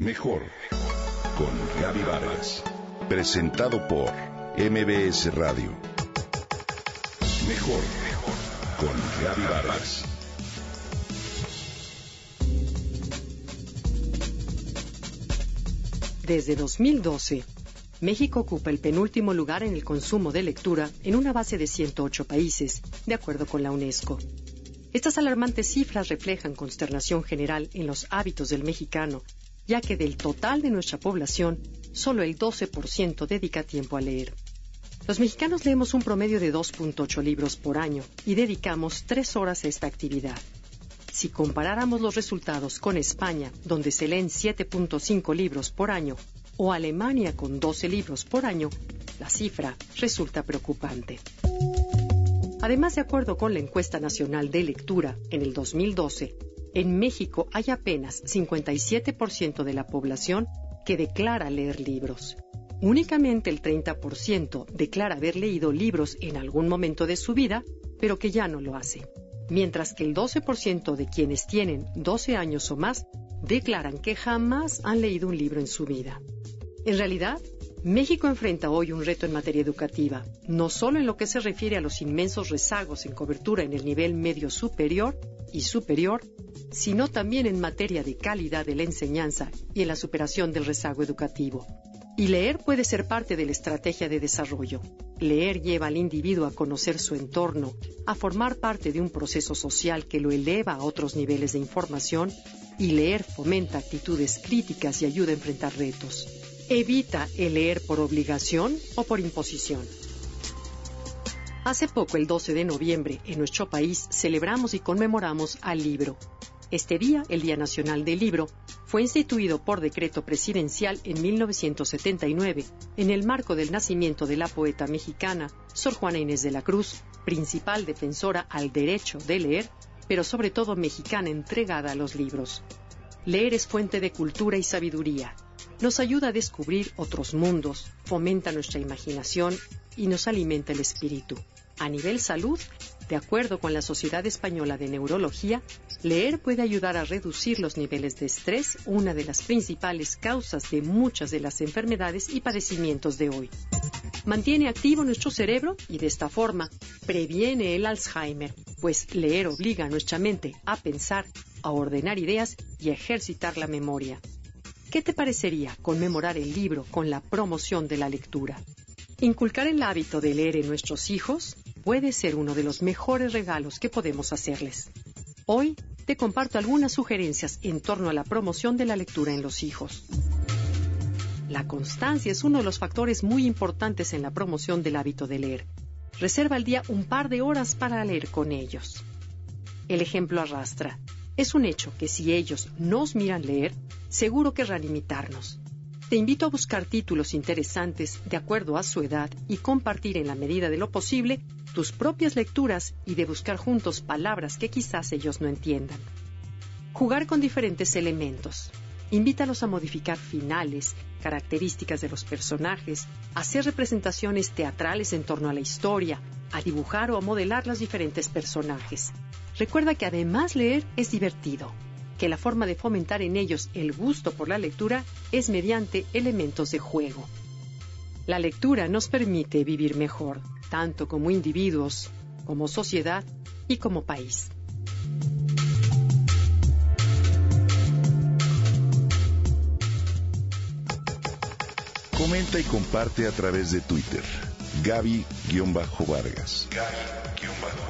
Mejor con Gaby Vargas. Presentado por MBS Radio. Mejor con Gaby Vargas. Desde 2012, México ocupa el penúltimo lugar en el consumo de lectura en una base de 108 países, de acuerdo con la UNESCO. Estas alarmantes cifras reflejan consternación general en los hábitos del mexicano, ya que del total de nuestra población, solo el 12% dedica tiempo a leer. Los mexicanos leemos un promedio de 2.8 libros por año y dedicamos 3 horas a esta actividad. Si comparáramos los resultados con España, donde se leen 7.5 libros por año, o Alemania con 12 libros por año, la cifra resulta preocupante. Además, de acuerdo con la encuesta nacional de lectura, en el 2012, en México hay apenas 57% de la población que declara leer libros. Únicamente el 30% declara haber leído libros en algún momento de su vida, pero que ya no lo hace. Mientras que el 12% de quienes tienen 12 años o más declaran que jamás han leído un libro en su vida. En realidad, México enfrenta hoy un reto en materia educativa, no solo en lo que se refiere a los inmensos rezagos en cobertura en el nivel medio superior y superior, sino también en materia de calidad de la enseñanza y en la superación del rezago educativo. Y leer puede ser parte de la estrategia de desarrollo. Leer lleva al individuo a conocer su entorno, a formar parte de un proceso social que lo eleva a otros niveles de información, y leer fomenta actitudes críticas y ayuda a enfrentar retos. Evita el leer por obligación o por imposición. Hace poco, el 12 de noviembre, en nuestro país celebramos y conmemoramos al libro. Este día, el Día Nacional del Libro, fue instituido por decreto presidencial en 1979, en el marco del nacimiento de la poeta mexicana Sor Juana Inés de la Cruz, principal defensora al derecho de leer, pero sobre todo mexicana entregada a los libros. Leer es fuente de cultura y sabiduría, nos ayuda a descubrir otros mundos, fomenta nuestra imaginación y nos alimenta el espíritu. A nivel salud, de acuerdo con la Sociedad Española de Neurología, leer puede ayudar a reducir los niveles de estrés, una de las principales causas de muchas de las enfermedades y padecimientos de hoy. Mantiene activo nuestro cerebro y de esta forma previene el Alzheimer, pues leer obliga a nuestra mente a pensar, a ordenar ideas y a ejercitar la memoria. ¿Qué te parecería conmemorar el libro con la promoción de la lectura? Inculcar el hábito de leer en nuestros hijos puede ser uno de los mejores regalos que podemos hacerles. Hoy te comparto algunas sugerencias en torno a la promoción de la lectura en los hijos. La constancia es uno de los factores muy importantes en la promoción del hábito de leer. Reserva al día un par de horas para leer con ellos. El ejemplo arrastra. Es un hecho que si ellos nos miran leer, seguro querrán imitarnos. Te invito a buscar títulos interesantes de acuerdo a su edad y compartir en la medida de lo posible tus propias lecturas y de buscar juntos palabras que quizás ellos no entiendan. Jugar con diferentes elementos. Invítalos a modificar finales, características de los personajes, hacer representaciones teatrales en torno a la historia, a dibujar o a modelar los diferentes personajes. Recuerda que además leer es divertido, que la forma de fomentar en ellos el gusto por la lectura es mediante elementos de juego. La lectura nos permite vivir mejor, tanto como individuos, como sociedad y como país. Comenta y comparte a través de Twitter. Gaby-Vargas. Gaby-Vargas.